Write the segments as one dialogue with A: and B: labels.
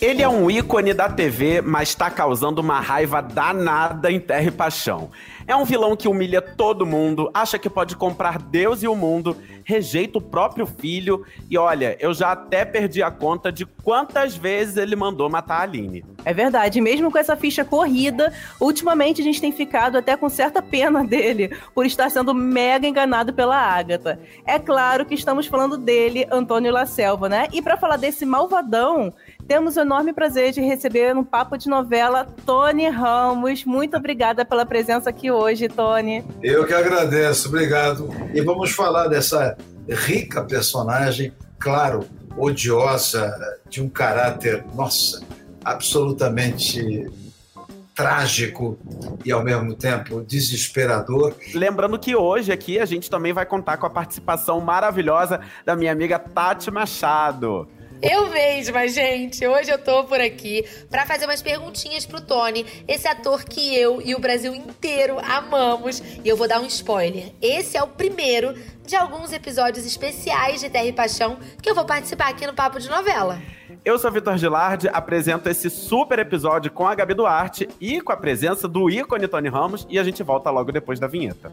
A: Ele é um ícone da TV, mas tá causando uma raiva danada em Terra e Paixão. É um vilão que humilha todo mundo, acha que pode comprar Deus e o mundo, rejeita o próprio filho e olha, eu já até perdi a conta de quantas vezes ele mandou matar a Aline.
B: É verdade, mesmo com essa ficha corrida, ultimamente a gente tem ficado até com certa pena dele por estar sendo mega enganado pela Ágata. É claro que estamos falando dele, Antônio La Selva, né? E para falar desse malvadão, temos o enorme prazer de receber no Papo de Novela Tony Ramos. Muito obrigada pela presença aqui hoje, Tony.
C: Eu que agradeço, obrigado. E vamos falar dessa rica personagem, claro, odiosa, de um caráter, nossa, absolutamente trágico e ao mesmo tempo desesperador.
A: Lembrando que hoje aqui a gente também vai contar com a participação maravilhosa da minha amiga Tati Machado.
D: Eu mesma, gente. Hoje eu tô por aqui para fazer umas perguntinhas pro Tony, esse ator que eu e o Brasil inteiro amamos. E eu vou dar um spoiler. Esse é o primeiro de alguns episódios especiais de Terra e Paixão que eu vou participar aqui no Papo de Novela.
A: Eu sou Vitor Gilardi, apresento esse super episódio com a Gabi Duarte e com a presença do ícone Tony Ramos e a gente volta logo depois da vinheta.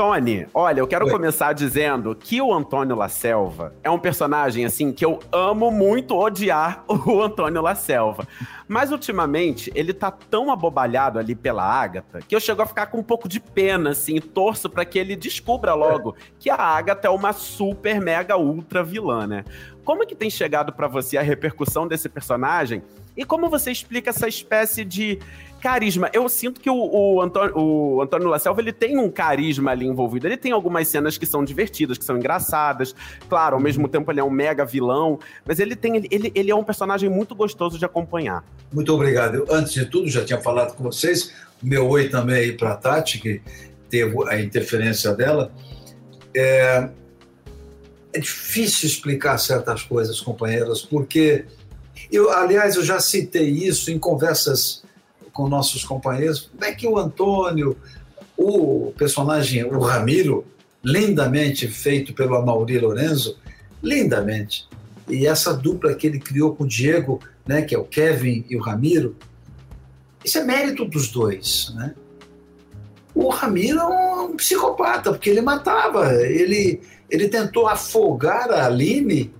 A: Tony, olha, eu quero Oi. começar dizendo que o Antônio La Selva é um personagem, assim, que eu amo muito odiar o Antônio La Selva. Mas ultimamente, ele tá tão abobalhado ali pela Ágata que eu chego a ficar com um pouco de pena, assim, e torço para que ele descubra logo é. que a Ágata é uma super, mega, ultra vilã, né? Como que tem chegado para você a repercussão desse personagem? E como você explica essa espécie de carisma. Eu sinto que o, o, Antônio, o Antônio ele tem um carisma ali envolvido. Ele tem algumas cenas que são divertidas, que são engraçadas. Claro, ao mesmo tempo ele é um mega vilão. Mas ele tem ele, ele é um personagem muito gostoso de acompanhar.
C: Muito obrigado. Eu, antes de tudo, já tinha falado com vocês. Meu oi também aí para Tati, que teve a interferência dela. É, é difícil explicar certas coisas, companheiros, porque eu, aliás, eu já citei isso em conversas com nossos companheiros, como é que o Antônio, o personagem, o Ramiro, lindamente feito pelo Amaury Lorenzo, lindamente. E essa dupla que ele criou com o Diego, né, que é o Kevin e o Ramiro, isso é mérito dos dois, né? O Ramiro é um psicopata, porque ele matava, ele, ele tentou afogar a Aline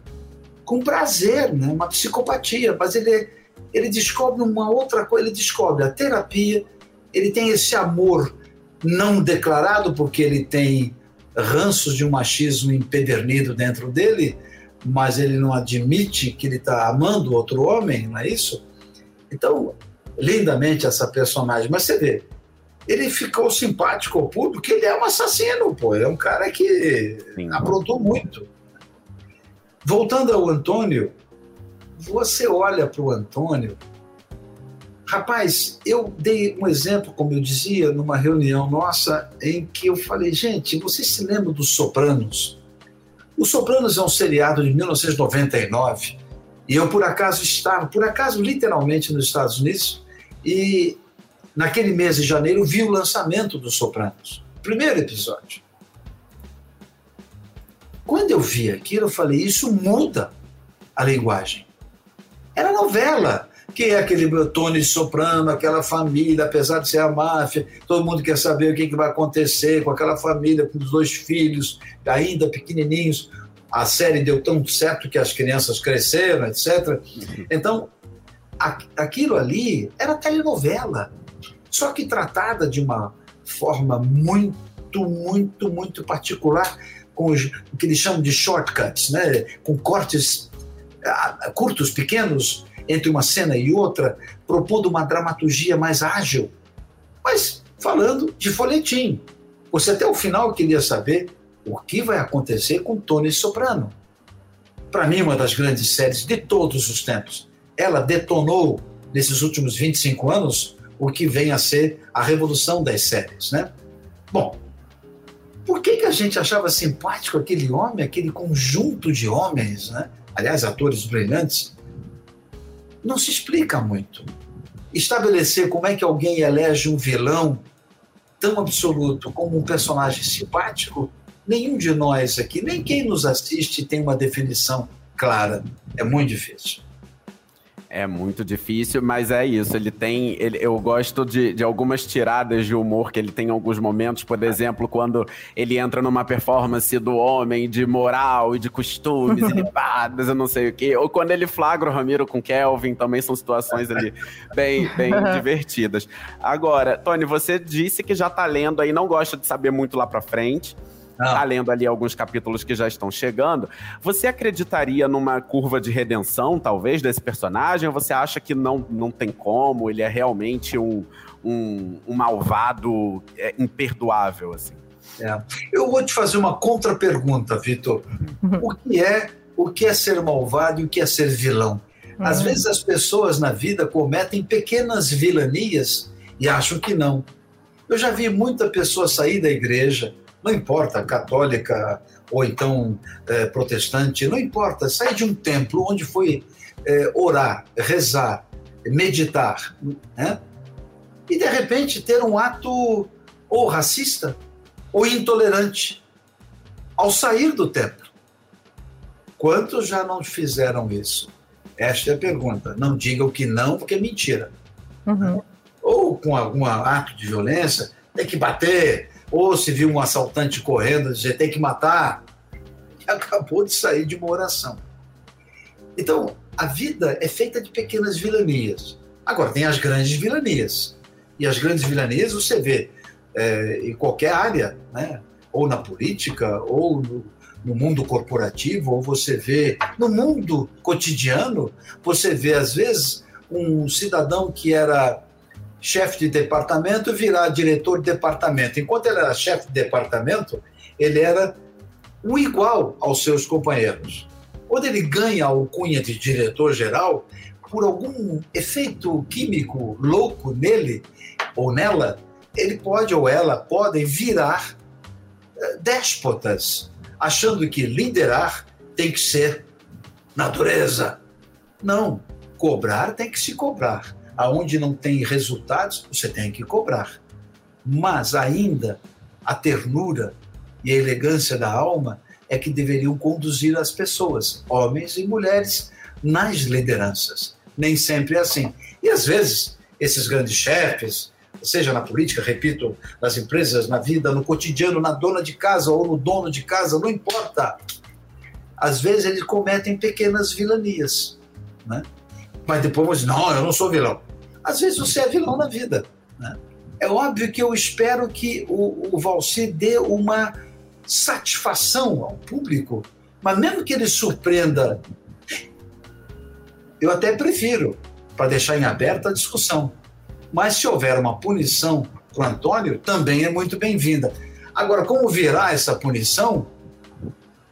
C: com prazer, né? uma psicopatia, mas ele ele descobre uma outra coisa, ele descobre a terapia, ele tem esse amor não declarado, porque ele tem ranços de um machismo empedernido dentro dele, mas ele não admite que ele está amando outro homem, não é isso? Então, lindamente essa personagem, mas você vê, ele ficou simpático ao público, ele é um assassino, pô, ele é um cara que Sim. aprontou muito. Voltando ao Antônio, você olha para o Antônio. Rapaz, eu dei um exemplo, como eu dizia, numa reunião nossa, em que eu falei, gente, vocês se lembram dos Sopranos? Os Sopranos é um seriado de 1999 e eu, por acaso, estava, por acaso, literalmente nos Estados Unidos e naquele mês de janeiro vi o lançamento dos Sopranos, primeiro episódio. Quando eu vi aquilo, eu falei, isso muda a linguagem. Era novela. Que é aquele Tony Soprano, aquela família, apesar de ser a máfia, todo mundo quer saber o que, que vai acontecer com aquela família, com os dois filhos, ainda pequenininhos. A série deu tão certo que as crianças cresceram, etc. Então, aquilo ali era telenovela, só que tratada de uma forma muito, muito, muito particular, com o que eles chamam de shortcuts, né? com cortes curtos, pequenos, entre uma cena e outra, propondo uma dramaturgia mais ágil, mas falando de folhetim. Você até o final queria saber o que vai acontecer com Tony Soprano. Para mim, uma das grandes séries de todos os tempos. Ela detonou, nesses últimos 25 anos, o que vem a ser a revolução das séries, né? Bom, por que, que a gente achava simpático aquele homem, aquele conjunto de homens, né? Aliás, atores brilhantes, não se explica muito. Estabelecer como é que alguém elege um vilão tão absoluto como um personagem simpático, nenhum de nós aqui, nem quem nos assiste, tem uma definição clara. É muito difícil.
A: É muito difícil, mas é isso. Ele tem. Ele, eu gosto de, de algumas tiradas de humor que ele tem em alguns momentos, por exemplo, quando ele entra numa performance do homem de moral e de costumes ilibados, eu não sei o quê. Ou quando ele flagra o Ramiro com Kelvin, também são situações ali bem, bem divertidas. Agora, Tony, você disse que já tá lendo aí, não gosta de saber muito lá pra frente.
C: Não.
A: Tá lendo ali alguns capítulos que já estão chegando. Você acreditaria numa curva de redenção, talvez, desse personagem? Ou você acha que não, não tem como? Ele é realmente um, um, um malvado é, imperdoável, assim?
C: É. Eu vou te fazer uma contra-pergunta, Vitor. O que é o que é ser malvado e o que é ser vilão? Às
B: Hum.
C: vezes as pessoas na vida cometem pequenas vilanias e acham que não. Eu já vi muita pessoa sair da igreja, não importa, católica ou então eh, protestante, não importa, sair de um templo onde foi eh, orar, rezar, meditar, né? e de repente ter um ato ou racista ou intolerante ao sair do templo. Quantos já não fizeram isso? Esta é a pergunta. Não digam que não, porque é mentira.
B: Uhum.
C: Ou com algum ato de violência, tem que bater. Ou se viu um assaltante correndo, dizer tem que matar. E acabou de sair de uma oração. Então, a vida é feita de pequenas vilanias. Agora, tem as grandes vilanias. E as grandes vilanias você vê é, em qualquer área, né? ou na política, ou no, no mundo corporativo, ou você vê no mundo cotidiano, você vê, às vezes, um cidadão que era chefe de departamento virar diretor de departamento. Enquanto ele era chefe de departamento, ele era um igual aos seus companheiros. Quando ele ganha a alcunha de diretor-geral, por algum efeito químico louco nele ou nela, ele pode ou ela podem virar eh, déspotas, achando que liderar tem que ser natureza. Não, cobrar tem que se cobrar. Aonde não tem resultados, você tem que cobrar. Mas ainda a ternura e a elegância da alma é que deveriam conduzir as pessoas, homens e mulheres, nas lideranças. Nem sempre é assim. E às vezes, esses grandes chefes, seja na política, repito, nas empresas, na vida, no cotidiano, na dona de casa ou no dono de casa, não importa. Às vezes eles cometem pequenas vilanias, né? Mas depois vão dizer, não, eu não sou vilão. Às vezes você é vilão na vida, né? É óbvio que eu espero que o, o Valci dê uma satisfação ao público, mas mesmo que ele surpreenda, eu até prefiro, para deixar em aberta a discussão. Mas se houver uma punição para o Antônio, também é muito bem-vinda. Agora, como virá essa punição?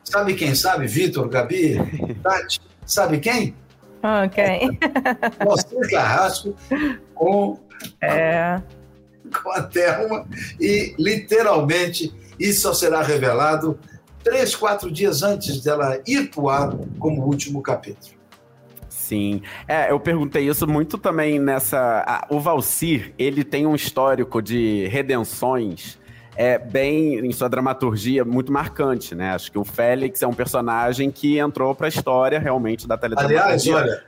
C: Sabe quem sabe? Vitor, Gabi, Tati, sabe quem?
B: Ok.
C: Moacir Carrasco com,
B: É.
C: com a Thelma e, literalmente, isso só será revelado três, quatro dias antes dela ir para o ar como último capítulo.
A: Sim. É, eu perguntei isso muito também nessa. a- o Valcir, ele tem um histórico de redenções é, bem, em sua dramaturgia, muito marcante, né? Acho que o Félix é um personagem que entrou para a história realmente da
C: Aliás,
A: teledramaturgia.
C: olha,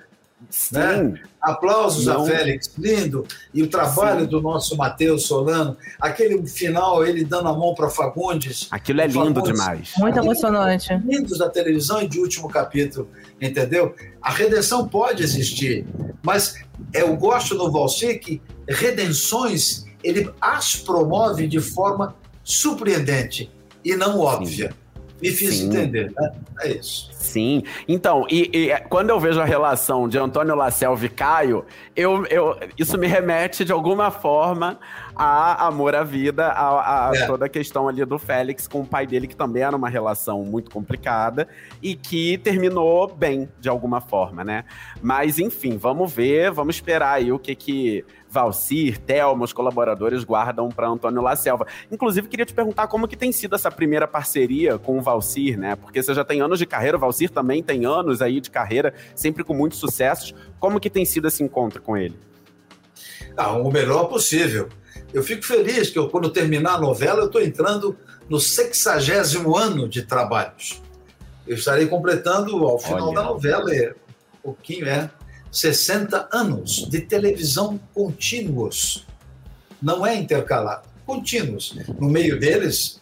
A: Sim.
C: né? aplausos
A: Não.
C: a Félix, lindo, e o trabalho
A: Sim.
C: do nosso Matheus Solano, aquele final, ele dando a mão para Fagundes,
A: Aquilo é lindo
C: Fagundes.
A: demais.
B: Muito emocionante.
C: lindos da televisão e de último capítulo, entendeu? A redenção pode existir, mas eu gosto no Valsir que redenções ele as promove de forma surpreendente e não óbvia. Me fiz
A: Sim.
C: entender, né? É isso.
A: Sim. Então, e, e, quando eu vejo a relação de Antônio Lacelve e Caio, eu, eu, isso me remete de alguma forma a amor à vida, a, a
C: É.
A: toda a questão ali do Félix com o pai dele, que também era uma relação muito complicada e que terminou bem, de alguma forma, né? Mas, enfim, vamos ver, vamos esperar aí o que que Valcir, Thelma, os colaboradores guardam para Antônio Lacelva. Inclusive, queria te perguntar como que tem sido essa primeira parceria com o Valcir, né? Porque você já tem anos de carreira, o Valcir também tem anos aí de carreira, sempre com muitos sucessos. Como que tem sido esse encontro com ele?
C: Ah, o melhor possível. Eu fico feliz que eu, quando terminar a novela, eu estou entrando no sexagésimo ano de trabalhos. Eu estarei completando, ao final
A: Olha.
C: da novela, é, um pouquinho, é, 60 anos de televisão contínuos. Não é intercalado, contínuos. No meio deles,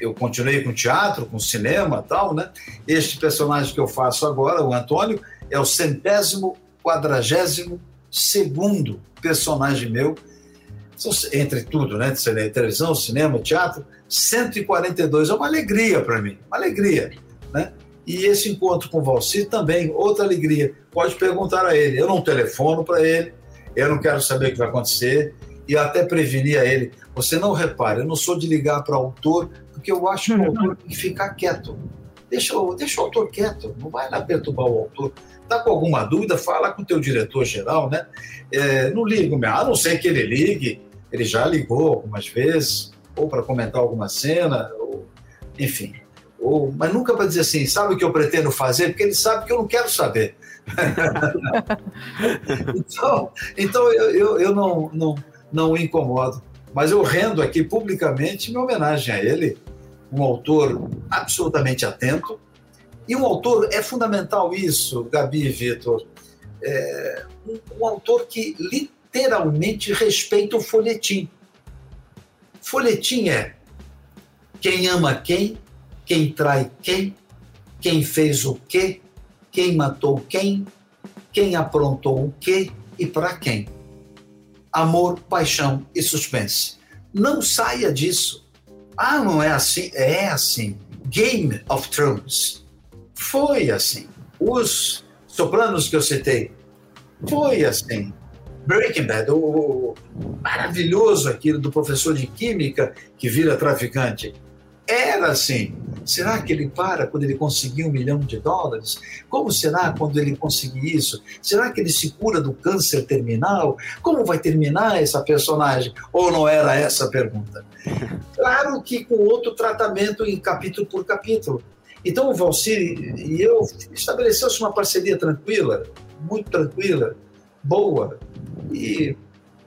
C: eu continuei com teatro, com cinema tal, né? Este personagem que eu faço agora, o Antônio, é o centésimo, quadragésimo segundo personagem meu, entre tudo, né? Televisão, cinema, teatro, 142. É uma alegria para mim, uma alegria, né? E esse encontro com o Valci também, outra alegria. Pode perguntar a ele. Eu não telefono para ele, eu não quero saber o que vai acontecer. E até preveni a ele: você não repare, eu não sou de ligar para o autor, porque eu acho que o autor tem que ficar quieto. Deixa, deixa o autor quieto, não vai lá perturbar o autor. Está com alguma dúvida, fala com o teu diretor-geral, né? É, não ligo, a não ser que ele ligue, ele já ligou algumas vezes, ou para comentar alguma cena, ou, enfim. Ou, mas nunca para dizer assim, sabe o que eu pretendo fazer? Porque ele sabe que eu não quero saber. então, então eu, eu, eu não, não, não o incomodo. Mas eu rendo aqui publicamente minha homenagem a ele, um autor absolutamente atento. E um autor, é fundamental isso, Gabi e Vitor, é, um, um autor que literalmente respeita o folhetim. Folhetim é quem ama quem, quem trai quem, quem fez o quê, quem matou quem, quem aprontou o quê e para quem. Amor, paixão e suspense. Não saia disso. Ah, não é assim? É assim. Game of Thrones. Foi assim. Os sopranos que eu citei. Foi assim. Breaking Bad, o, o maravilhoso aquilo do professor de química que vira traficante. Era assim. Será que ele para quando ele conseguir um milhão de dólares? Como será quando ele conseguir isso? Será que ele se cura do câncer terminal? Como vai terminar essa personagem? Ou não era essa a pergunta? Claro que com outro tratamento em capítulo por capítulo. Então o Valcir e eu estabeleceu-se uma parceria tranquila, muito tranquila, boa. E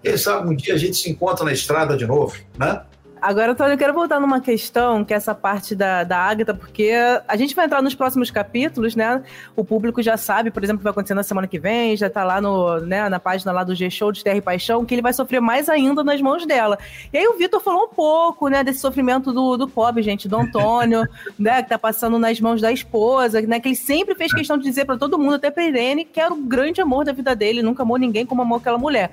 C: quem sabe um dia a gente se encontra na estrada de novo, né?
B: Agora, Antônio, eu quero voltar numa questão, que é essa parte da, da Agatha, porque a gente vai entrar nos próximos capítulos, né? O público já sabe, por exemplo, o que vai acontecer na semana que vem, já tá lá no, né, na página lá do G-Show de Terra e Paixão, que ele vai sofrer mais ainda nas mãos dela. E aí o Vitor falou um pouco, né, desse sofrimento do, do pobre, gente, do Antônio, né, que tá passando nas mãos da esposa, né, que ele sempre fez questão de dizer para todo mundo, até pra Irene, que era o grande amor da vida dele, nunca amou ninguém como amou aquela mulher.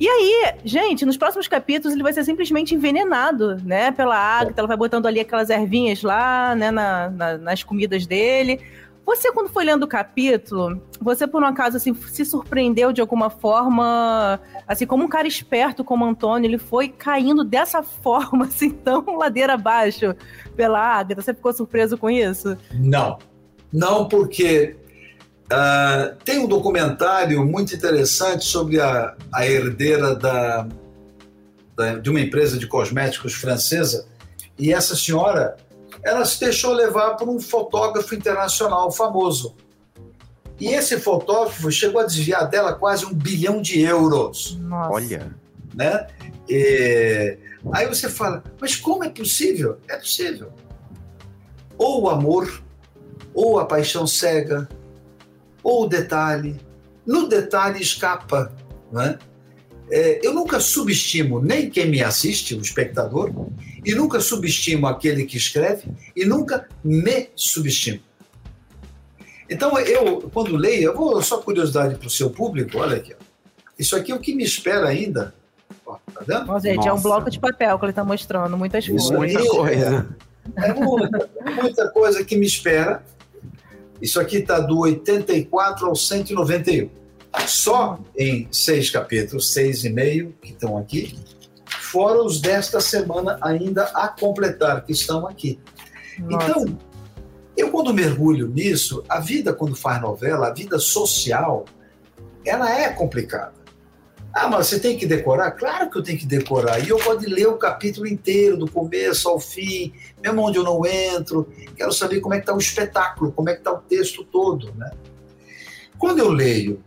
B: E aí, gente, nos próximos capítulos ele vai ser simplesmente envenenado, né, pela Agatha, ela vai botando ali aquelas ervinhas lá, né, na, na- nas comidas dele. Você, quando foi lendo o capítulo, você por um acaso, assim, se surpreendeu de alguma forma, assim, como um cara esperto como Antônio, ele foi caindo dessa forma, assim, tão ladeira abaixo pela Agatha? Você ficou surpreso com isso?
C: Não. Não, porque ah, tem um documentário muito interessante sobre a, a herdeira da, da- de uma empresa de cosméticos francesa. E essa senhora, ela se deixou levar por um fotógrafo internacional famoso. E esse fotógrafo chegou a desviar dela quase um bilhão de euros
B: Nossa.
A: Olha.
C: né? E aí você fala, mas como é possível? É possível. Ou o amor, ou a paixão cega, ou o detalhe. No detalhe escapa, né? É, eu nunca subestimo nem quem me assiste, o espectador, e nunca subestimo aquele que escreve, e nunca me subestimo. Então, eu, quando leio, eu vou só curiosidade para o seu público, olha aqui. ó. Isso aqui é o que me espera ainda. Ó, tá vendo?
B: Nossa, gente, é um
A: Nossa.
B: bloco de papel que ele tá mostrando, muitas
C: Isso aí.
A: Muita coisa.
C: É muita, muita coisa que me espera. Isso aqui está do 84 ao 191. Só em seis capítulos, seis e meio que estão aqui, fora os desta semana ainda a completar, que estão aqui.
B: Nossa.
C: Então, eu quando mergulho nisso, a vida quando faz novela, a vida social, ela é complicada. Ah, mas você tem que decorar? Claro que eu tenho que decorar. E eu de ler o capítulo inteiro, do começo ao fim, mesmo onde eu não entro. Quero saber como é que está o espetáculo, como é que está o texto todo. Né? Quando eu leio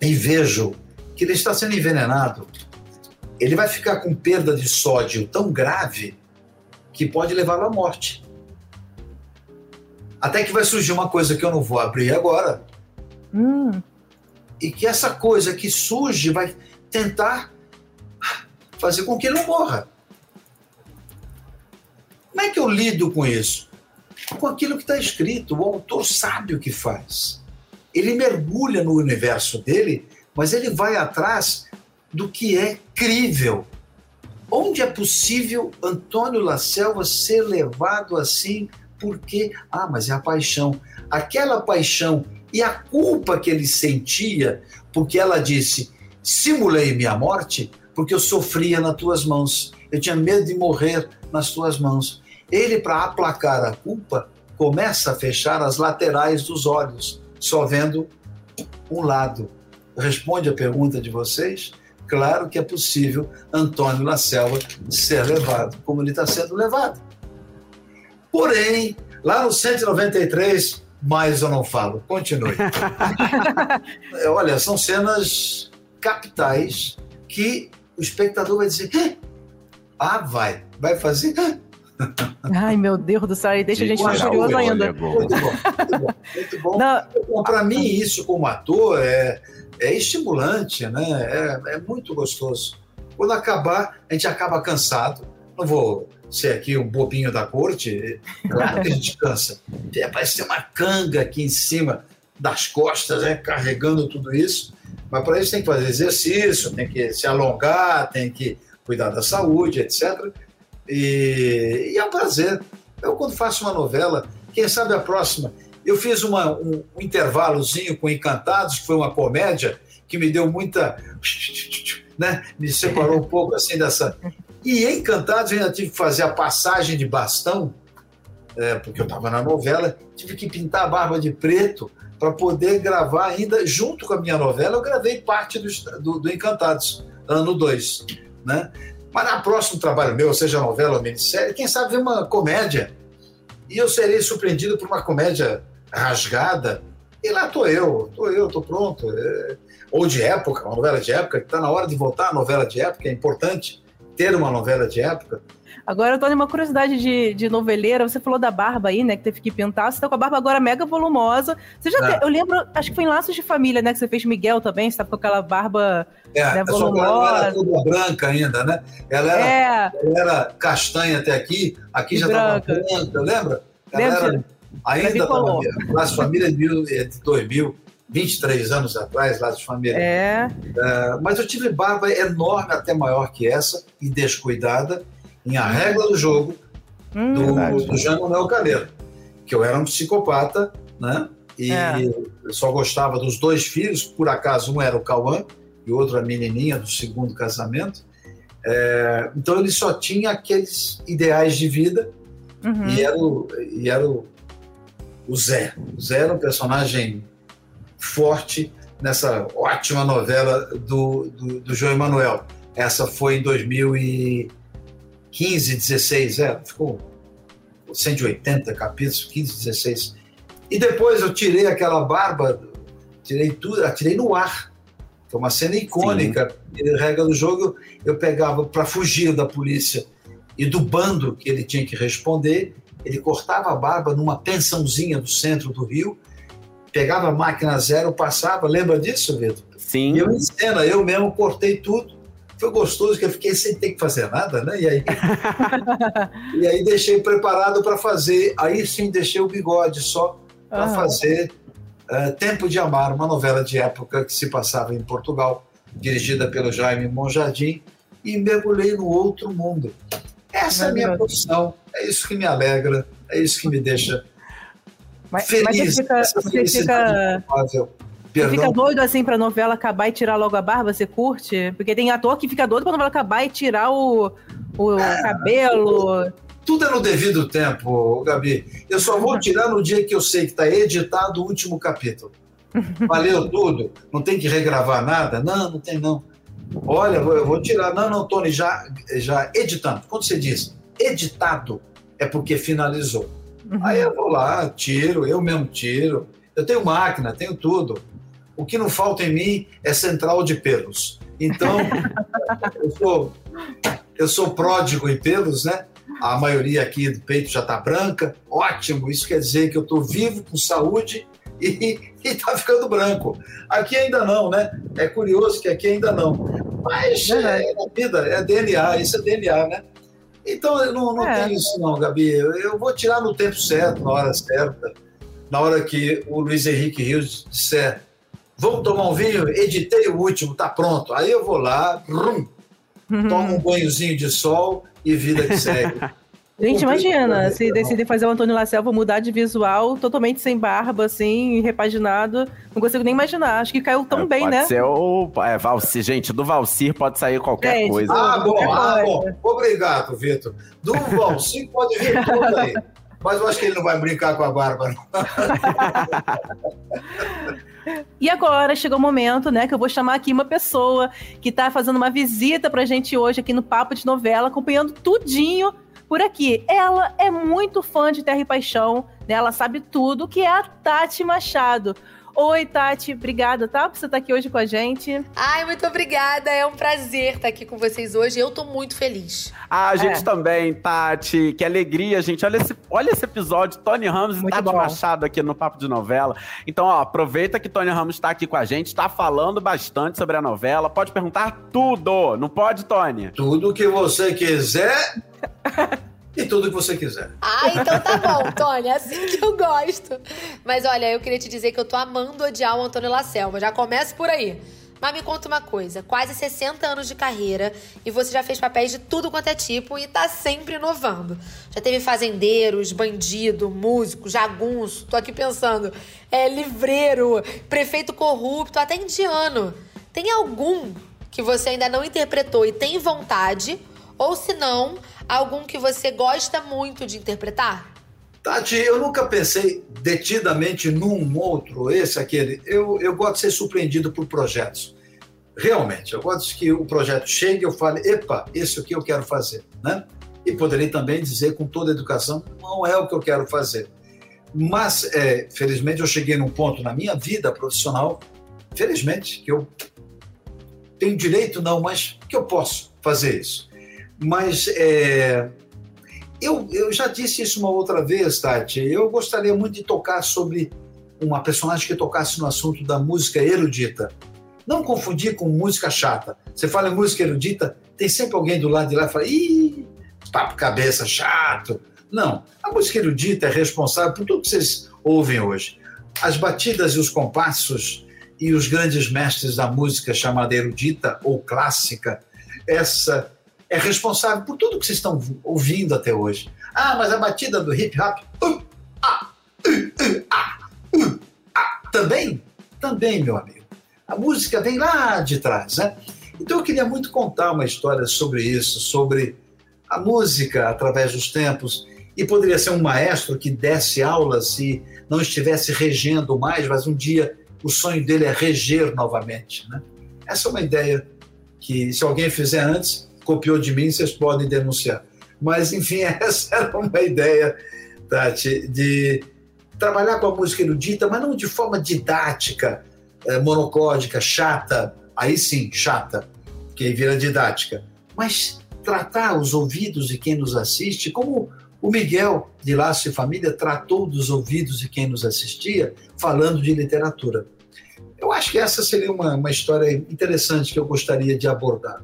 C: e vejo que ele está sendo envenenado, ele vai ficar com perda de sódio tão grave que pode levá-lo à morte. Até que vai surgir uma coisa que eu não vou abrir agora,
B: Hum,
C: e que essa coisa que surge vai tentar fazer com que ele não morra. Como é que eu lido com isso? Com aquilo que está escrito. O autor sabe o que faz. Ele mergulha no universo dele, mas ele vai atrás do que é crível. Onde é possível Antônio La Selva ser levado assim? Porque, ah, mas é a paixão. Aquela paixão e a culpa que ele sentia, porque ela disse: simulei minha morte porque eu sofria nas tuas mãos. Eu tinha medo de morrer nas tuas mãos. Ele, para aplacar a culpa, começa a fechar as laterais dos olhos, só vendo um lado. Responde a pergunta de vocês? Claro que é possível Antônio La Selva ser levado como ele está sendo levado. Porém, lá no 193, mais eu não falo. Continue. Olha, são cenas capitais que o espectador vai dizer: Ah, vai, vai fazer.
B: Ai, meu Deus do céu, deixa a gente mais curioso ainda.
C: Muito bom, muito bom. Muito bom. Bom, Para mim, isso como ator é, é estimulante, né? É, é muito gostoso. Quando acabar, a gente acaba cansado. Não vou ser aqui um bobinho da corte, que a gente cansa. É, parece ter uma canga aqui em cima das costas, né? carregando tudo isso. Mas para isso tem que fazer exercício, tem que se alongar, tem que cuidar da saúde, etc. E, e é um prazer. Eu, quando faço uma novela, quem sabe a próxima. Eu fiz uma, um, um intervalozinho com Encantados, que foi uma comédia, que me deu muita. Né? Me separou um pouco assim dessa. E Encantados eu ainda tive que fazer a passagem de bastão, é, porque eu estava na novela, tive que pintar a barba de preto para poder gravar ainda, junto com a minha novela, eu gravei parte do, do, do Encantados, ano 2. Né? Mas na próximo trabalho meu, seja novela ou minissérie, quem sabe ver uma comédia. E eu serei surpreendido por uma comédia rasgada. E lá estou eu, estou eu, estou pronto. É, Ou de época, uma novela de época, que está na hora de voltar a novela de época, é importante ter uma novela de época.
B: Agora, Tony, uma curiosidade de, de noveleira. Você falou da barba aí, né? Que teve que pintar. Você tá com a barba agora mega volumosa. Você já
C: É.
B: te- Eu lembro, acho que foi em Laços de Família, né? Que você fez Miguel também. Você tá com aquela barba.
C: É,
B: Né,
C: que ela era
B: volumosa.
C: toda branca ainda, né? Ela era,
B: É,
C: ela era castanha até aqui, aqui já estava
B: branca.
C: branca, lembra? Ela
B: Lembro,
C: era, ainda. Laços de Família mil- é de 2000, 23 anos atrás, Laços de Família.
B: é.
C: É, mas eu tive barba enorme, até maior que essa, e descuidada, em A Regra do Jogo,
B: Hum,
C: do,
A: Verdade.
C: do Jean Manuel Calheiro, que eu era um psicopata, né? E
B: É.
C: só gostava dos dois filhos, por acaso um era o Cauã e o outro a menininha do segundo casamento. É, então ele só tinha aqueles ideais de vida
B: uhum.
C: e era, o, e era o, o Zé. O Zé era um personagem forte nessa ótima novela do, do, do João Emanuel. Essa foi em 2015, 16, é, ficou 180 capítulos, 15, 16. E depois eu tirei aquela barba, tirei tudo, atirei no ar. Foi uma cena icônica. A regra do jogo, eu pegava para fugir da polícia e do bando que ele tinha que responder, ele cortava a barba numa pensãozinha do centro do Rio, pegava a máquina zero, passava, lembra disso, Vitor?
A: Sim.
C: E eu em cena, eu mesmo cortei tudo. Foi gostoso, que eu fiquei sem ter que fazer nada, né? E aí, e aí deixei preparado para fazer. Aí sim, deixei o bigode só para
B: Aham.
C: fazer eh, Tempo de Amar, uma novela de época que se passava em Portugal, dirigida pelo Jaime Monjardim, e mergulhei no outro mundo. Essa é a minha profissão, é isso que me alegra, é isso que me deixa
B: Mas,
C: feliz.
B: mas você fica, você fica, você fica doido assim pra novela acabar e tirar logo a barba? Você curte? Porque tem ator que fica doido pra novela acabar e tirar o, o
C: É.
B: cabelo.
C: tudo é no devido tempo, Gabi. Eu só vou tirar no dia que eu sei que está editado o último capítulo. Valeu tudo? Não tem que regravar nada? Não, não tem não. Olha, eu vou tirar. Não, não, Tony, já, já editando. Quando você diz editado, é porque finalizou. Uhum. Aí eu vou lá, tiro, eu mesmo tiro. Eu tenho máquina, tenho tudo. O que não falta em mim é central de pelos. Então, eu sou, eu sou pródigo em pelos, né? A maioria aqui do peito já está branca. Ótimo, isso quer dizer que eu estou vivo, com saúde e está ficando branco. Aqui ainda não, né? É curioso que aqui ainda não. Mas é, é vida, é DNA, isso é DNA, né? Então eu não, não é. tenho isso não, Gabi. Eu vou tirar no tempo certo, na hora certa. Na hora que o Luiz Henrique Rios disser vamos tomar um vinho, editei o último, tá pronto. Aí eu vou lá, rum, tomo um banhozinho de sol e vida que segue.
B: Gente, imagina, se decidir fazer o Antônio Lacelva mudar de visual, totalmente sem barba, assim, repaginado. Não consigo nem imaginar. Acho que caiu tão é, bem,
A: pode
B: né?
A: Ser o. É, Valcir, gente, do Valcir pode sair qualquer gente, coisa.
C: Ah, bom, ah, bom. Obrigado, Vitor. Do Valcir pode vir tudo aí. Mas eu acho que ele não vai brincar com a barba, não.
B: E agora chegou o momento, né, que eu vou chamar aqui uma pessoa que está fazendo uma visita pra gente hoje aqui no Papo de Novela, acompanhando tudinho por aqui. Ela é muito fã de Terra e Paixão, né? Ela sabe tudo, que é a Tati Machado. Oi, Tati, obrigada, tá? Por você estar aqui hoje com a gente.
D: Ai, muito obrigada. É um prazer estar aqui com vocês hoje. Eu tô muito feliz.
A: Ah, a gente é. também, Tati. Que alegria, gente. Olha esse, olha esse episódio, Tony Ramos muito e Tati bom. Machado aqui no Papo de Novela. Então, ó, aproveita que Tony Ramos está aqui com a gente, está falando bastante sobre a novela. Pode perguntar tudo, não pode, Tony?
C: Tudo que você quiser. e tudo que você quiser.
D: Ah, então tá bom, Tony, é assim que eu gosto. Mas olha, eu queria te dizer que eu tô amando odiar o Antônio Lacelva. Já começa por aí. Mas me conta uma coisa, quase 60 anos de carreira e você já fez papéis de tudo quanto é tipo e tá sempre inovando. Já teve fazendeiros, bandido, músico, jagunço, tô aqui pensando, é livreiro, prefeito corrupto, até indiano. Tem algum que você ainda não interpretou e tem vontade? Ou se não, algum que você gosta muito de interpretar?
C: Tati, eu nunca pensei detidamente num outro, esse, aquele. Eu, eu gosto de ser surpreendido por projetos. Realmente, eu gosto que o projeto chegue e eu fale, epa, isso aqui eu quero fazer, né? E poderia também dizer com toda a educação, não é o que eu quero fazer. Mas, é, felizmente, eu cheguei num ponto na minha vida profissional, felizmente, que eu tenho direito, não, mas que eu posso fazer isso. Mas é, eu, eu já disse isso uma outra vez, Tati. Eu gostaria muito de tocar sobre uma personagem que tocasse no assunto da música erudita. Não confundir com música chata. Você fala em música erudita, tem sempre alguém do lado de lá e fala: ih, papo cabeça chato. Não, a música erudita é responsável por tudo que vocês ouvem hoje. As batidas e os compassos e os grandes mestres da música chamada erudita ou clássica, essa é responsável por tudo que vocês estão ouvindo até hoje. Ah, mas a batida do hip hop. Uh, ah, uh, uh, ah, uh, ah, também? Também, meu amigo. A música vem lá de trás, né? Então eu queria muito contar uma história sobre isso, sobre a música através dos tempos. E poderia ser um maestro que desse aulas e não estivesse regendo mais, mas um dia o sonho dele é reger novamente. Né? Essa é uma ideia que, se alguém fizer antes, copiou de mim, vocês podem denunciar. Mas, enfim, essa era uma ideia, Tati, de trabalhar com a música erudita, mas não de forma didática, é, monocódica, chata, aí sim, chata, que vira didática, mas tratar os ouvidos de quem nos assiste, como o Miguel de Laço e Família tratou dos ouvidos de quem nos assistia, falando de literatura. Eu acho que essa seria uma, uma história interessante que eu gostaria de abordar.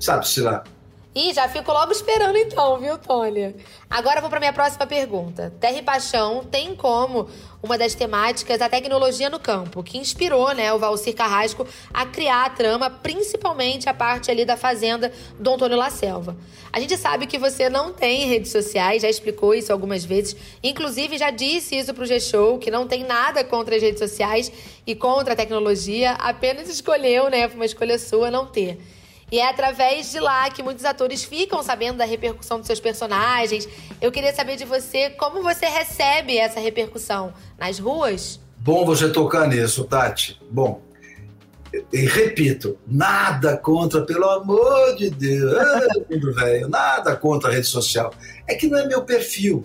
C: Sabe-se lá.
D: Ih, já fico logo esperando então, viu, Tônia? Agora vou para minha próxima pergunta. Terra e Paixão tem como uma das temáticas a tecnologia no campo, que inspirou, né, o Valcir Carrasco a criar a trama, principalmente a parte ali da fazenda do Antônio La Selva. A gente sabe que você não tem redes sociais, já explicou isso algumas vezes, inclusive já disse isso pro G-Show, que não tem nada contra as redes sociais e contra a tecnologia, apenas escolheu, né, foi uma escolha sua não ter. E é através de lá que muitos atores ficam sabendo da repercussão dos seus personagens. Eu queria saber de você como você recebe essa repercussão nas ruas.
C: Bom você tocar nisso, Tati. Bom, e repito, nada contra, pelo amor de Deus, mundo velho, nada contra a rede social. É que não é meu perfil.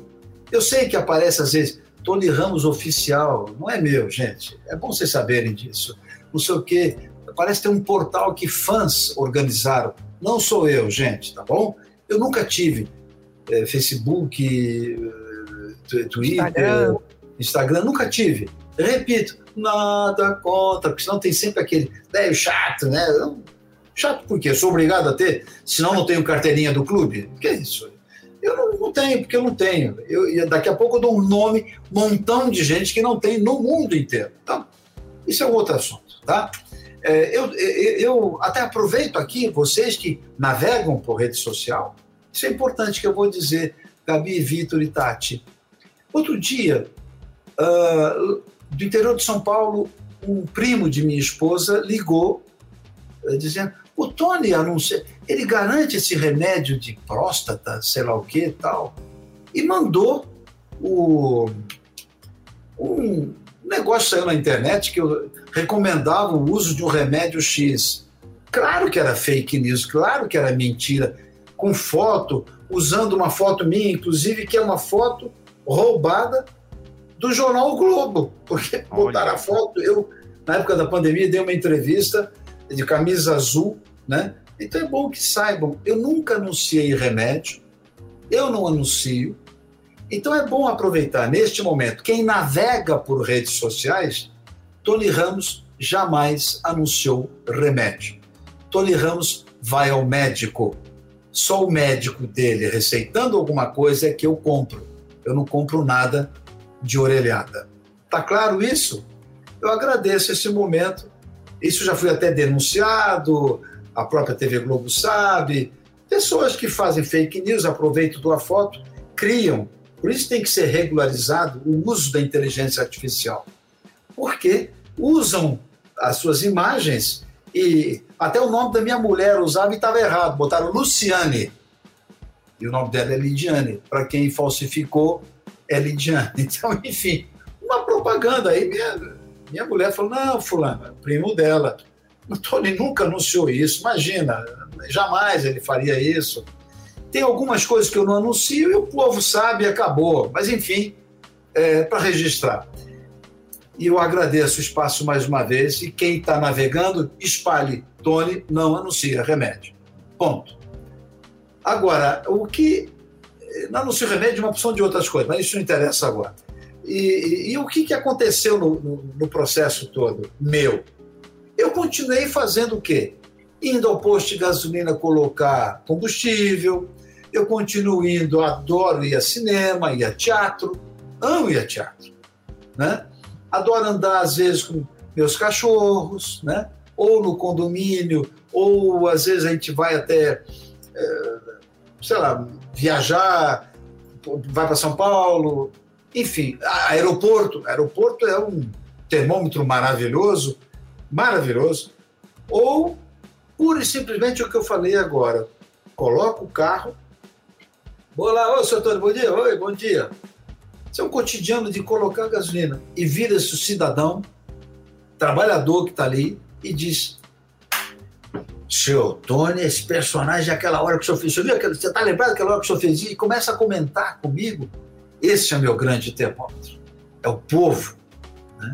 C: Eu sei que aparece às vezes Tony Ramos oficial, não é meu, gente. É bom vocês saberem disso. Não sei o quê. Parece ter um portal que fãs organizaram. Não sou eu, gente, tá bom? Eu nunca tive é, Facebook, é, Twitter, Instagram. Instagram, nunca tive. Repito, nada contra, porque senão tem sempre aquele velho chato, né? Chato por quê? Eu sou obrigado a ter, senão não tenho carteirinha do clube? Que é isso? Eu não, não, tenho, porque eu não tenho. Eu, daqui a pouco eu dou um nome, montão de gente que não tem no mundo inteiro. Então, isso é um outro assunto, tá? É, eu, eu, eu até aproveito aqui, vocês que navegam por rede social, isso é importante que eu vou dizer, Gabi, Vitor e Tati. Outro dia, uh, do interior de São Paulo, um primo de minha esposa ligou uh, dizendo: o Tony anuncia, ele garante esse remédio de próstata, sei lá o que tal, e mandou o, um negócio saiu na internet que eu recomendava o uso de um remédio X. Claro que era fake news, claro que era mentira, com foto, usando uma foto minha, inclusive, que é uma foto roubada do jornal o Globo, porque Olha. botaram a foto. Eu, na época da pandemia, dei uma entrevista de camisa azul, né? Então é bom que saibam, eu nunca anunciei remédio, eu não anuncio. Então é bom aproveitar neste momento. Quem navega por redes sociais, Tony Ramos jamais anunciou remédio. Tony Ramos vai ao médico. Só o médico dele receitando alguma coisa é que eu compro. Eu não compro nada de orelhada. Tá claro isso? Eu agradeço esse momento. Isso já foi até denunciado, a própria TV Globo sabe. Pessoas que fazem fake news, aproveitam tua foto, criam. Por isso tem que ser regularizado o uso da inteligência artificial. Porque usam as suas imagens e até o nome da minha mulher usava e estava errado. Botaram Luciane. E o nome dela é Lidiane. Para quem falsificou, é Lidiane. Então, enfim, uma propaganda aí. Minha, minha mulher falou: não, Fulano, primo dela. O Tony nunca anunciou isso, imagina, jamais ele faria isso. Tem algumas coisas que eu não anuncio e o povo sabe e acabou. Mas, enfim, é, para registrar. E eu agradeço o espaço mais uma vez. E quem está navegando, espalhe. Tony não anuncia remédio. Ponto. Agora, o que não anuncio remédio, uma opção de outras coisas, mas isso não interessa agora. E, e, e o que, que aconteceu no, no, no, processo todo meu? Eu continuei fazendo o quê? Indo ao posto de gasolina colocar combustível, eu continuo indo, adoro ir a cinema, ir a teatro, amo ir a teatro, né? Adoro andar, às vezes, com meus cachorros, né? Ou no condomínio, ou às vezes a gente vai até, é, sei lá, viajar, vai para São Paulo, enfim, aeroporto. Aeroporto é um termômetro maravilhoso, maravilhoso. Ou, pura e simplesmente o que eu falei agora. Coloca o carro. Vou lá, ô, seu Antônio, bom dia. Oi, bom dia. Isso é um cotidiano de colocar gasolina. E vira-se o cidadão, trabalhador que está ali, e diz: seu Tony, esse personagem, aquela hora que o senhor fez, você está lembrado daquela hora que o senhor fez? E começa a comentar comigo. Esse é o meu grande termômetro. É o povo. Né?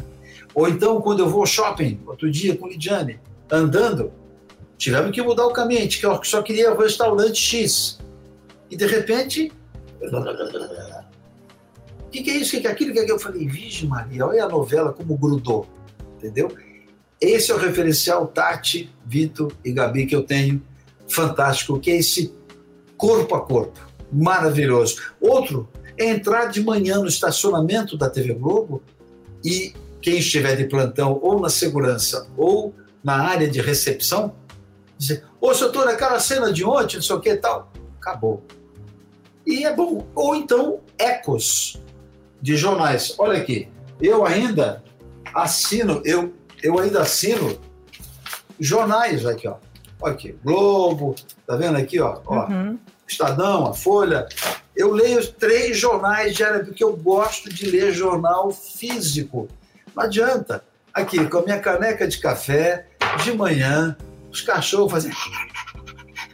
C: Ou então, quando eu vou ao shopping, outro dia com Lidiane, andando, tivemos que mudar o caminho. A gente só queria o restaurante X. E de repente. Que, que, é isso? O que, que é aquilo? O que, é aquilo? Eu falei, Vige Maria, olha a novela como grudou. Entendeu? Esse é o referencial Tati, Vitor e Gabi que eu tenho, fantástico, que é esse corpo a corpo, maravilhoso. Outro é entrar de manhã no estacionamento da TV Globo e quem estiver de plantão ou na segurança ou na área de recepção, dizer, ô doutor, aquela cena de ontem, não sei o que tal, acabou. E é bom. Ou então, ecos de jornais. Olha aqui, eu ainda assino, eu eu ainda assino jornais aqui, ó. Olha aqui, Globo, tá vendo aqui, ó? ó uhum. Estadão, a Folha. Eu leio três jornais diariamente, porque eu gosto de ler jornal físico. Não adianta. Aqui, com a minha caneca de café, de manhã, os cachorros fazendo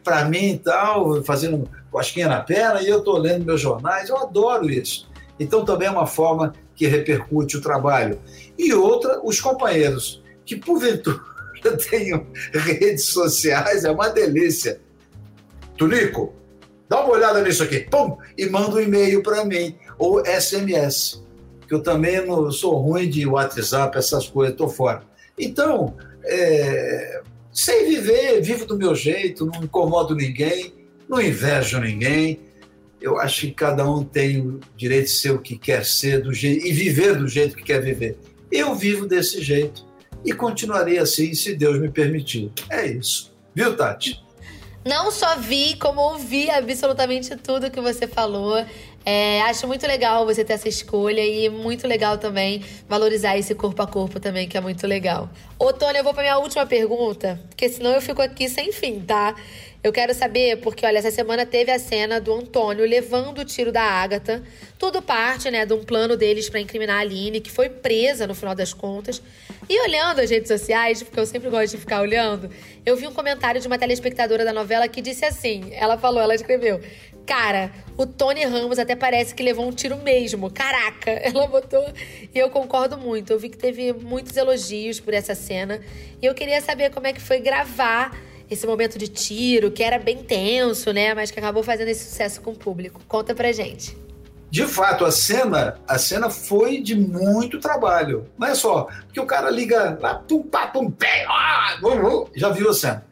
C: para mim e tal, fazendo cosquinha na perna, e eu estou lendo meus jornais. Eu adoro isso. Então, também é uma forma que repercute o trabalho. E outra, os companheiros, que porventura tenham redes sociais, é uma delícia. Tunico, dá uma olhada nisso aqui, pum, e manda um e-mail para mim, ou SMS, que eu também não sou ruim de WhatsApp, essas coisas, estou fora. Então, é, sei viver, vivo do meu jeito, não incomodo ninguém, não invejo ninguém. Eu acho que cada um tem o direito de ser o que quer ser do jeito, e viver do jeito que quer viver. Eu vivo desse jeito e continuarei assim se Deus me permitir. É isso. Viu, Tati?
D: Não só vi, como ouvi absolutamente tudo que você falou. É, acho muito legal você ter essa escolha e muito legal também valorizar esse corpo a corpo também, que é muito legal. Ô, Tony, eu vou pra minha última pergunta, porque senão eu fico aqui sem fim, tá? Eu quero saber, porque olha, essa semana teve a cena do Antônio levando o tiro da Ágata. Tudo parte, né, de um plano deles para incriminar a Aline, que foi presa no final das contas. E olhando as redes sociais, porque eu sempre gosto de ficar olhando, eu vi um comentário de uma telespectadora da novela que disse assim: ela falou, ela escreveu. Cara, o Tony Ramos até parece que levou um tiro mesmo. Caraca, ela botou. E eu concordo muito. Eu vi que teve muitos elogios por essa cena. E eu queria saber como é que foi gravar esse momento de tiro, que era bem tenso, né? Mas que acabou fazendo esse sucesso com o público. Conta pra gente.
C: De fato, a cena, a cena foi de muito trabalho. Não é só porque o cara liga lá, pum, pá, pum, pé, ah, já viu a cena.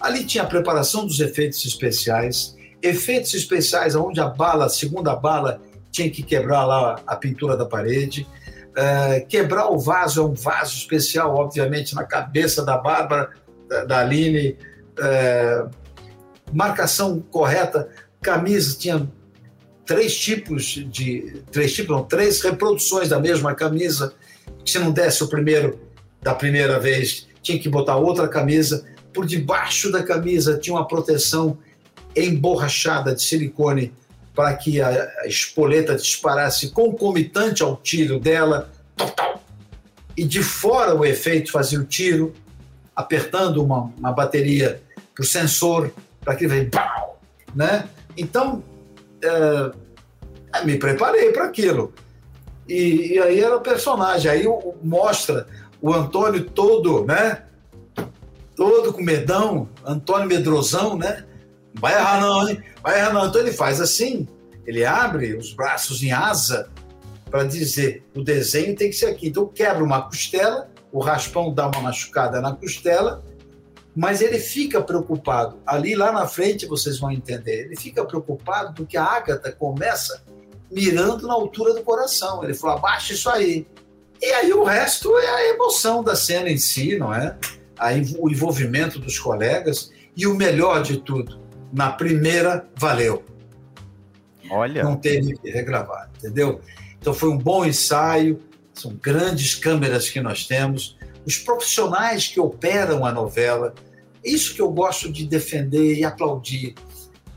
C: Ali tinha a preparação dos efeitos especiais, efeitos especiais onde a bala, a segunda bala, tinha que quebrar lá a pintura da parede. Uh, quebrar o vaso é um vaso especial, obviamente, na cabeça da Bárbara, da, da Aline, é, marcação correta, camisa tinha três tipos de três tipos, não, três reproduções da mesma camisa. Se não desse o primeiro da primeira vez, tinha que botar outra camisa. Por debaixo da camisa tinha uma proteção emborrachada de silicone para que a, espoleta disparasse concomitante ao tiro dela. E de fora o efeito fazia o tiro, apertando uma, uma bateria para o sensor, para que vem pau, né? Então, é, me preparei para aquilo. E, e, aí era o personagem, aí o, mostra o Antônio todo, né? Todo com medão, Antônio medrosão, né? Vai errar não, hein? Vai errar não. Então ele faz assim, ele abre os braços em asa para dizer o desenho tem que ser aqui. Então quebra uma costela, o raspão dá uma machucada na costela, mas ele fica preocupado. Ali lá na frente vocês vão entender. Ele fica preocupado porque a Ágata começa mirando na altura do coração. Ele falou: abaixa isso aí. E aí o resto é a emoção da cena em si, não é? o envolvimento dos colegas e o melhor de tudo, na primeira valeu.
A: Olha.
C: Não teve que regravar, entendeu? Então foi um bom ensaio, são grandes câmeras que nós temos, os profissionais que operam a novela. Isso que eu gosto de defender e aplaudir.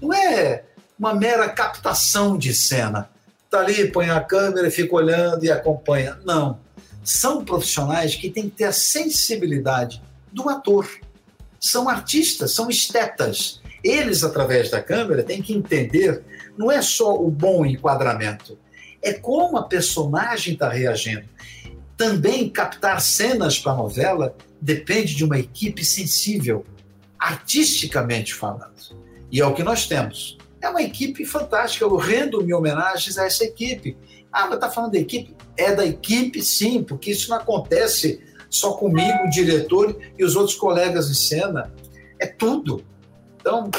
C: Não é uma mera captação de cena. Está ali, põe a câmera, fica olhando e acompanha. Não. São profissionais que têm que ter a sensibilidade do ator. São artistas, são estetas. Eles, através da câmera, têm que entender não é só o bom enquadramento, é como a personagem está reagindo também captar cenas para a novela depende de uma equipe sensível, artisticamente falando. E é o que nós temos. É uma equipe fantástica. Eu rendo-me homenagens a essa equipe. Ah, mas está falando da equipe? É da equipe, sim, porque isso não acontece só comigo, o diretor e os outros colegas de cena. É tudo. Então,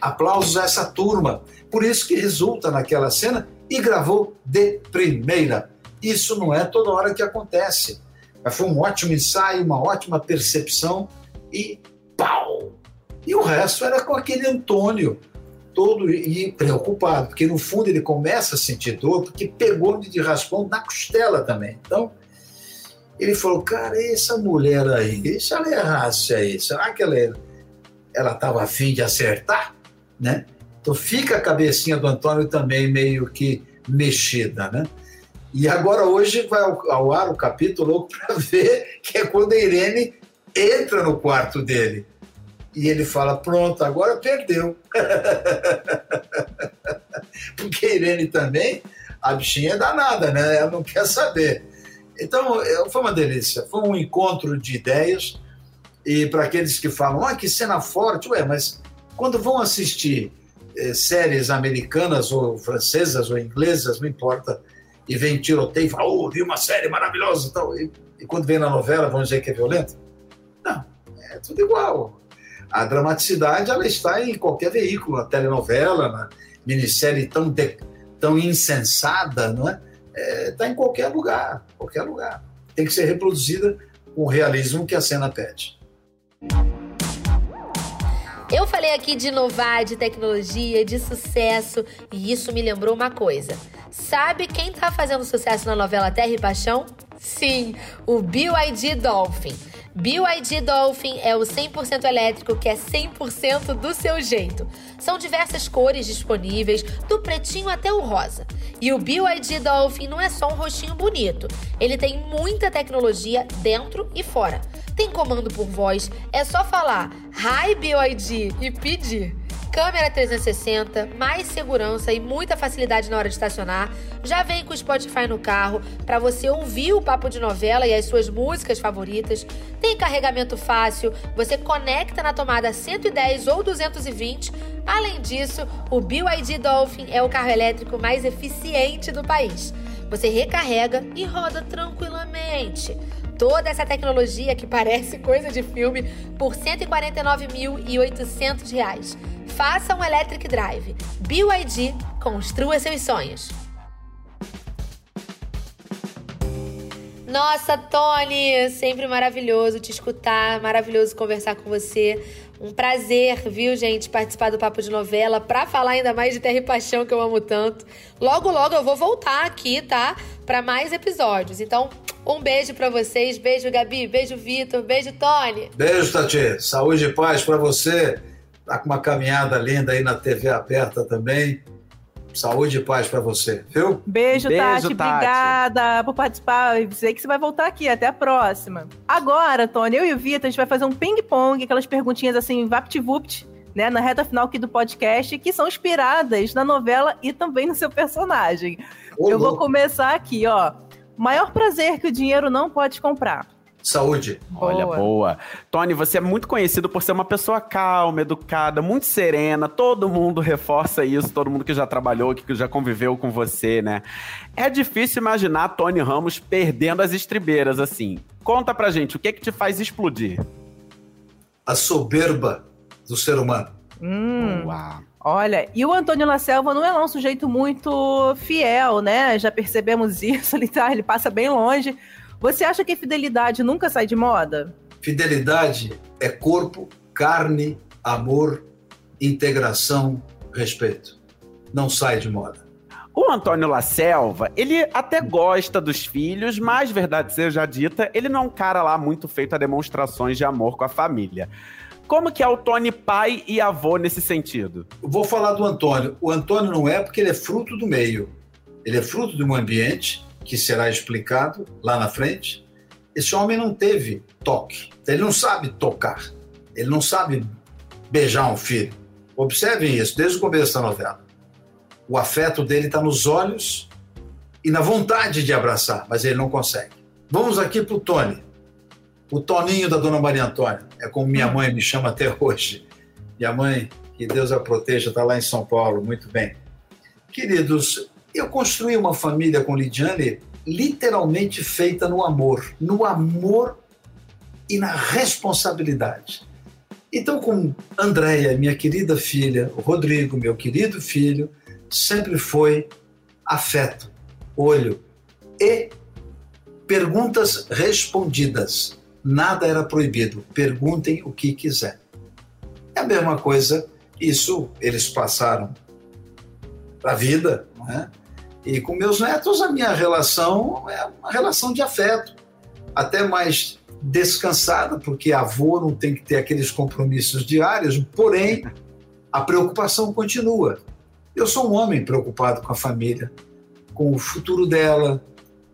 C: aplausos a essa turma. Por isso que resulta naquela cena e gravou de primeira. Isso não é toda hora que acontece. Mas foi um ótimo ensaio, uma ótima percepção e pau! E o resto era com aquele Antônio, todo e preocupado, porque no fundo ele começa a sentir dor, porque pegou de raspão na costela também. Então, ele falou, cara, essa mulher aí, se ela errasse aí, será que ela ela estava afim de acertar? Né? Então fica a cabecinha do Antônio também meio que mexida, né? E agora hoje vai ao, ar o capítulo para ver que é quando a Irene entra no quarto dele. E ele fala: Pronto, agora perdeu. Porque a Irene também, a bichinha é danada, né? Ela não quer saber. Então, é, foi uma delícia. Foi um encontro de ideias. E para aqueles que falam, ah, que cena forte, ué, mas quando vão assistir eh, séries americanas ou francesas ou inglesas, não importa, e vem tiroteio fala, oh, vi uma série maravilhosa e, e quando vem na novela, vão dizer que é violento? Não, é tudo igual. A dramaticidade, ela está em qualquer veículo, na telenovela, na minissérie tão, de, tão insensada, não é? Está é, em qualquer lugar, qualquer lugar. Tem que ser reproduzida com o realismo que a cena pede.
D: Eu falei aqui de inovar, de tecnologia, de sucesso, e isso me lembrou uma coisa. Sabe quem tá fazendo sucesso na novela Terra e Paixão? Sim, o BYD Dolphin. BYD Dolphin é o 100% elétrico que é 100% do seu jeito. São diversas cores disponíveis, do pretinho até o rosa. E o BYD Dolphin não é só um rostinho bonito, ele tem muita tecnologia dentro e fora. Tem comando por voz, é só falar Hi BYD e pedir. Câmera 360, mais segurança e muita facilidade na hora de estacionar. Já vem com o Spotify no carro para você ouvir o papo de novela e as suas músicas favoritas. Tem carregamento fácil, você conecta na tomada 110 ou 220. Além disso, o BYD Dolphin é o carro elétrico mais eficiente do país. Você recarrega e roda tranquilamente toda essa tecnologia que parece coisa de filme por R$ 149.800. Faça um Electric Drive. BYD, construa seus sonhos. Nossa, Tony, sempre maravilhoso te escutar, maravilhoso conversar com você. Um prazer, viu, gente, participar do Papo de Novela para falar ainda mais de Terra e Paixão que eu amo tanto. Logo, logo eu vou voltar aqui, tá? Para mais episódios. Então, um beijo para vocês. Beijo, Gabi. Beijo, Vitor. Beijo, Tony.
C: Beijo, Tati. Saúde e paz para você. Tá com uma caminhada linda aí na TV aberta também. Saúde e paz para você, viu?
B: Beijo, Beijo Tati, Tati. Obrigada por participar. Eu sei que você vai voltar aqui. Até a próxima. Agora, Tony, eu e o Vitor, a gente vai fazer um ping-pong, aquelas perguntinhas assim, vapt-vupt, né, na reta final aqui do podcast, que são inspiradas na novela e também no seu personagem. Ô, eu louco. vou começar aqui, ó. Maior prazer que o dinheiro não pode comprar.
C: Saúde.
A: Olha, boa. boa. Tony, você é muito conhecido por ser uma pessoa calma, educada, muito serena. Todo mundo reforça isso, todo mundo que já trabalhou, que já conviveu com você, né? É difícil imaginar Tony Ramos perdendo as estribeiras assim. Conta pra gente, o que é que te faz explodir?
C: A soberba do ser humano.
B: Hum. Uau. Olha, e o Antônio La Selva não é um sujeito muito fiel, né? Já percebemos isso, ele, tá, ele passa bem longe. Você acha que fidelidade nunca sai de moda?
C: Fidelidade é corpo, carne, amor, integração, respeito. Não sai de moda.
A: O Antônio La Selva, ele até gosta dos filhos, mas, verdade seja dita, ele não é um cara lá muito feito a demonstrações de amor com a família. Como que é o Tony pai e avô nesse sentido?
C: Vou falar do Antônio. O Antônio não é porque ele é fruto do meio. Ele é fruto de um ambiente que será explicado lá na frente, esse homem não teve toque. Ele não sabe tocar. Ele não sabe beijar um filho. Observem isso desde o começo da novela. O afeto dele está nos olhos e na vontade de abraçar, mas ele não consegue. Vamos aqui para o Tony. O Toninho da Dona Maria Antônia. É como minha hum. mãe me chama até hoje. Minha mãe, que Deus a proteja, está lá em São Paulo. Muito bem. Queridos, eu construí uma família com Lidiane literalmente feita no amor, no amor e na responsabilidade. Então, com Andréia, minha querida filha, o Rodrigo, meu querido filho, sempre foi afeto, olho e perguntas respondidas. Nada era proibido. Perguntem o que quiser. É a mesma coisa, isso eles passaram para a vida, não é? E com meus netos, a minha relação é uma relação de afeto, até mais descansada, porque avô não tem que ter aqueles compromissos diários, porém, a preocupação continua. Eu sou um homem preocupado com a família, com o futuro dela,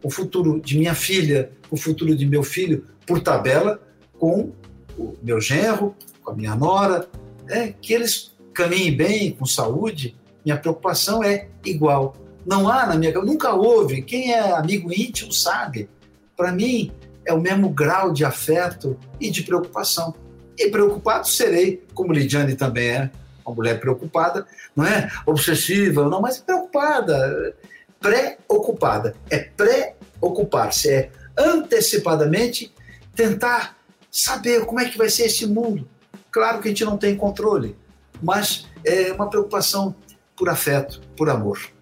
C: o futuro de minha filha, o futuro de meu filho, por tabela, com o meu genro, com a minha nora, é, que eles caminhem bem, com saúde. Minha preocupação é igual. Não há na minha nunca houve. Quem é amigo íntimo sabe. Para mim é o mesmo grau de afeto e de preocupação. E preocupado serei, como Lidiane também é, uma mulher preocupada, não é obsessiva, não, mas preocupada, preocupada. É preocupar-se, é antecipadamente tentar saber como é que vai ser esse mundo. Claro que a gente não tem controle, mas é uma preocupação por afeto, por amor.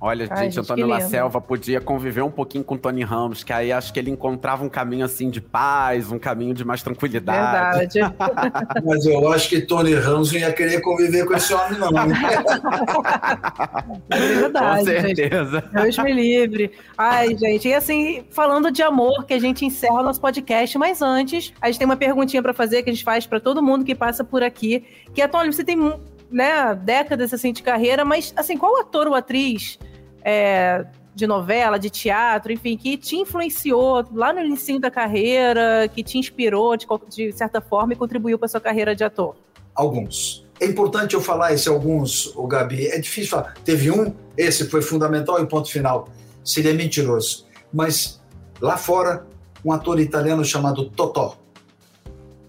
A: Olha, Ai, gente, Antônio La Selva podia conviver um pouquinho com Tony Ramos, que aí acho que ele encontrava um caminho assim de paz, um caminho de mais tranquilidade.
B: Verdade.
C: Mas eu acho que Tony Ramos não ia querer conviver com esse homem, não.
B: É verdade.
A: Com certeza.
B: Gente. Deus me livre. Ai, gente, e assim, falando de amor, que a gente encerra o nosso podcast, mas antes, a gente tem uma perguntinha para fazer que a gente faz para todo mundo que passa por aqui, que é, Tony, você tem né, décadas assim de carreira, mas assim, qual ator ou atriz é, de novela, de teatro, enfim, que te influenciou lá no início da carreira, que te inspirou de, de certa forma e contribuiu para sua carreira de ator?
C: Alguns. É importante eu falar esse alguns, o Gabi. É difícil falar. Teve um, esse foi fundamental e ponto final. Seria mentiroso. Mas lá fora, um ator italiano chamado Totò,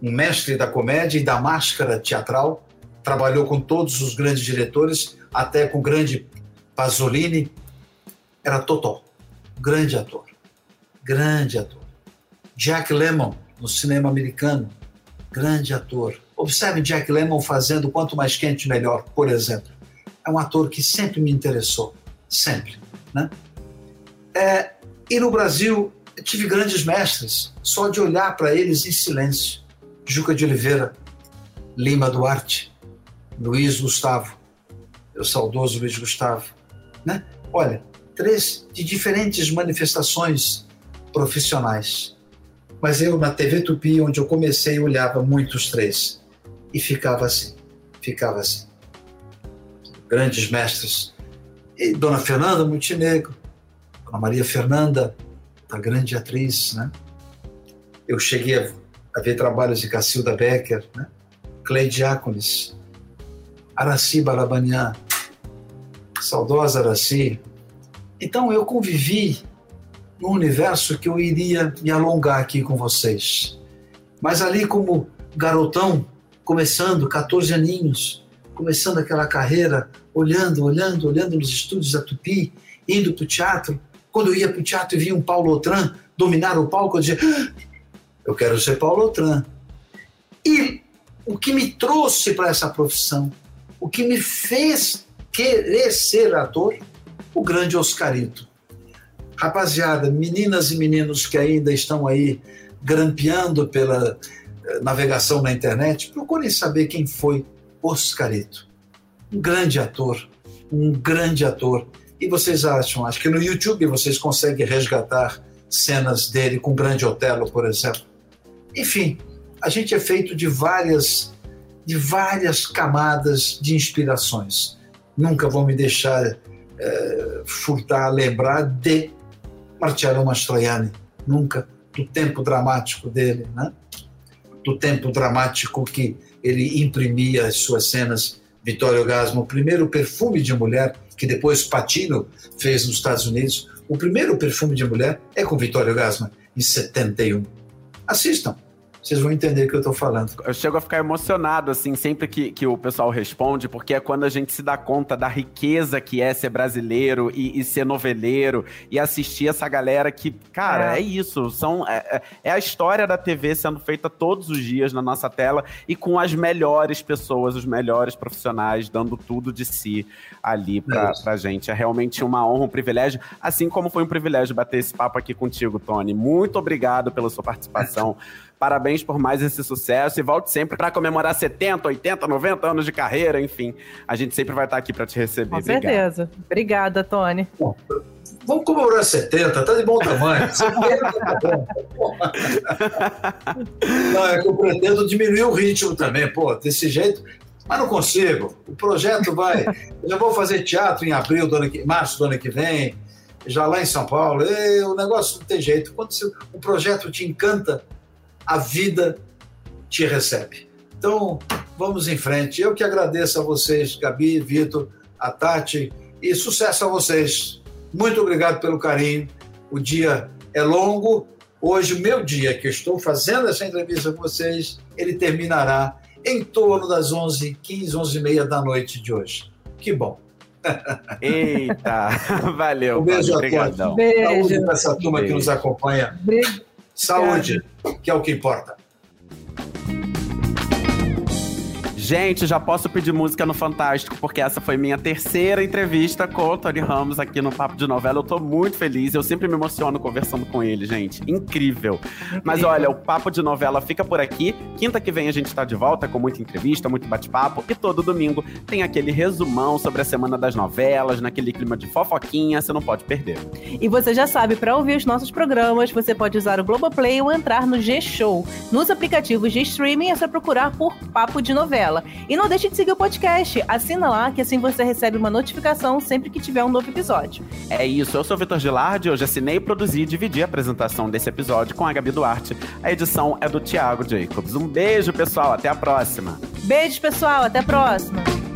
C: um mestre da comédia e da máscara teatral, trabalhou com todos os grandes diretores, até com o grande Pasolini, era Totó, grande ator, grande ator. Jack Lemmon, no cinema americano, grande ator. Observe Jack Lemmon fazendo Quanto Mais Quente Melhor, por exemplo. É um ator que sempre me interessou, sempre. Né? É, e no Brasil, tive grandes mestres, só de olhar para eles em silêncio. Juca de Oliveira, Lima Duarte, Luiz Gustavo, meu saudoso Luiz Gustavo. Né? Olha, três de diferentes manifestações profissionais. Mas eu, na TV Tupi, onde eu comecei, olhava muitos três. E ficava assim, ficava assim. Grandes mestres. E Dona Fernanda Montenegro, Dona Maria Fernanda, a grande atriz, né? Eu cheguei a, a ver trabalhos de Cacilda Becker, né? Clay Diáconis, Araci Balabanian, saudosa Araci, então eu convivi num universo que eu iria me alongar aqui com vocês. Mas ali como garotão, começando, 14 aninhos, começando aquela carreira, olhando, olhando, olhando nos estúdios da Tupi, indo para o teatro. Quando eu ia para o teatro e via um Paulo Otran dominar o palco, eu dizia, ah, eu quero ser Paulo Otran. E o que me trouxe para essa profissão, o que me fez querer ser ator, o grande Oscarito. Rapaziada, meninas e meninos que ainda estão aí grampeando pela eh, navegação na internet, procurem saber quem foi Oscarito. Um grande ator, um grande ator. E vocês acham, acho que no YouTube vocês conseguem resgatar cenas dele com o Grande Otelo, por exemplo. Enfim, a gente é feito de várias de várias camadas de inspirações. Nunca vou me deixar é, furtar, lembrar de Marcello Mastroianni, nunca, do tempo dramático dele, né? do tempo dramático que ele imprimia as suas cenas. Vittorio Gasmo, o primeiro perfume de mulher que depois Patino fez nos Estados Unidos, o primeiro perfume de mulher é com Vittorio Gasman, em 71. Assistam vocês vão entender o que eu tô falando.
A: Eu chego a ficar emocionado, assim, sempre que, que o pessoal responde, porque é quando a gente se dá conta da riqueza que é ser brasileiro e, e ser noveleiro e assistir essa galera que, cara, é, é isso. São, é, é, é a história da TV sendo feita todos os dias na nossa tela e com as melhores pessoas, os melhores profissionais, dando tudo de si ali pra, é pra gente. É realmente uma honra, um privilégio, assim como foi um privilégio bater esse papo aqui contigo, Tony. Muito obrigado pela sua participação. Parabéns por mais esse sucesso e volte sempre para comemorar 70, 80, 90 anos de carreira, enfim. A gente sempre vai estar aqui para te receber.
B: Com certeza. Obrigado. Obrigada, Tony.
C: Bom, vamos comemorar 70, tá de bom tamanho. 70 tá bom. Não, é que eu pretendo diminuir o ritmo também, pô, desse jeito. Mas não consigo. O projeto vai. Eu já vou fazer teatro em abril, do ano que, março do ano que vem. já lá em São Paulo, e, o negócio não tem jeito. Quando você, o projeto te encanta, a vida te recebe. Então, vamos em frente. Eu que agradeço a vocês, Gabi, Vitor, a Tati, e sucesso a vocês. Muito obrigado pelo carinho. O dia é longo. Hoje, o meu dia que eu estou fazendo essa entrevista com vocês, ele terminará em torno das 11, 15, 11 e meia da noite de hoje. Que bom.
A: Eita, valeu.
C: Um beijo
A: Paulo,
C: a todos.
B: Beijo.
C: Saúde para essa turma que nos acompanha.
B: Obrigada.
C: Saúde, que é o que importa.
A: Gente, já posso pedir música no Fantástico, porque essa foi minha terceira entrevista com o Tony Ramos aqui no Papo de Novela. Eu tô muito feliz, eu sempre me emociono conversando com ele, gente. Incrível. Mas olha, o Papo de Novela fica por aqui. Quinta que vem a gente tá de volta com muita entrevista, muito bate-papo. E todo domingo tem aquele resumão sobre a semana das novelas, naquele clima de fofoquinha, você não pode perder.
B: E você já sabe, para ouvir os nossos programas, você pode usar o Globoplay ou entrar no G-Show. Nos aplicativos de streaming é só procurar por Papo de Novela. E não deixe de seguir o podcast. Assina lá, que assim você recebe uma notificação sempre que tiver um novo episódio.
A: É isso, eu sou o Vitor Gilardi, hoje assinei, produzi e dividi a apresentação desse episódio com a Gabi Duarte. A edição é do Thiago Jacobs. Um beijo, pessoal, até a próxima.
B: Beijo, pessoal. Até a próxima.